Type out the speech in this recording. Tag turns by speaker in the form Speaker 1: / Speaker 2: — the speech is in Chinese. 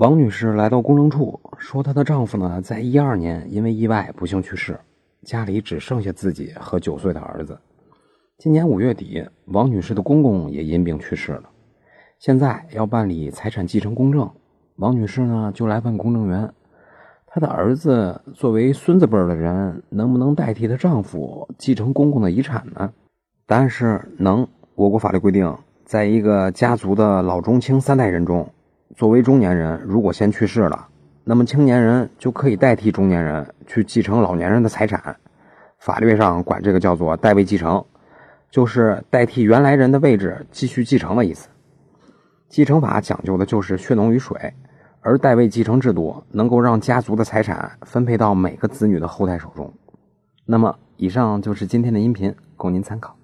Speaker 1: 王女士来到公证处，说她的丈夫呢，在一二年因为意外不幸去世，家里只剩下自己和九岁的儿子。今年五月底，王女士的公公也因病去世了，现在要办理财产继承公证，王女士呢就来问公证员，她的儿子作为孙子辈的人，能不能代替她丈夫继承公公的遗产呢？答案是能。我国法律规定，在一个家族的老中青三代人中。作为中年人，如果先去世了，那么青年人就可以代替中年人去继承老年人的财产。法律上管这个叫做代位继承，就是代替原来人的位置继续继承的意思。继承法讲究的就是血浓于水，而代位继承制度能够让家族的财产分配到每个子女的后代手中。那么，以上就是今天的音频，供您参考。